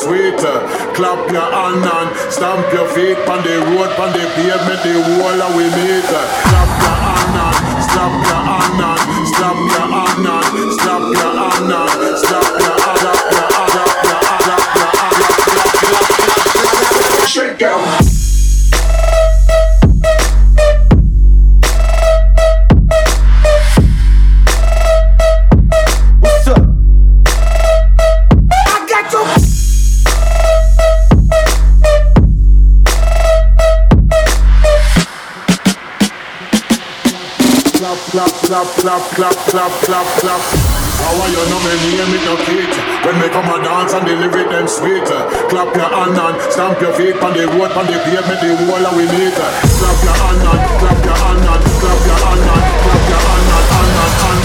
sweet. Clap your hand and stamp your feet on the road, on the pavement, the wall we meet. Clap your hand and stamp your hand and stamp your hand and stamp your hand and stamp your clap, clap, clap, clap, clap, clap. How are you? Know me name it no Kate When me come a dance and lyric them sweet. Clap your hand and stamp your feet on the road, on the pavement, the wall and we meet. Clap your hand and, clap your hand and, clap your hand and, clap your hand, hand, hand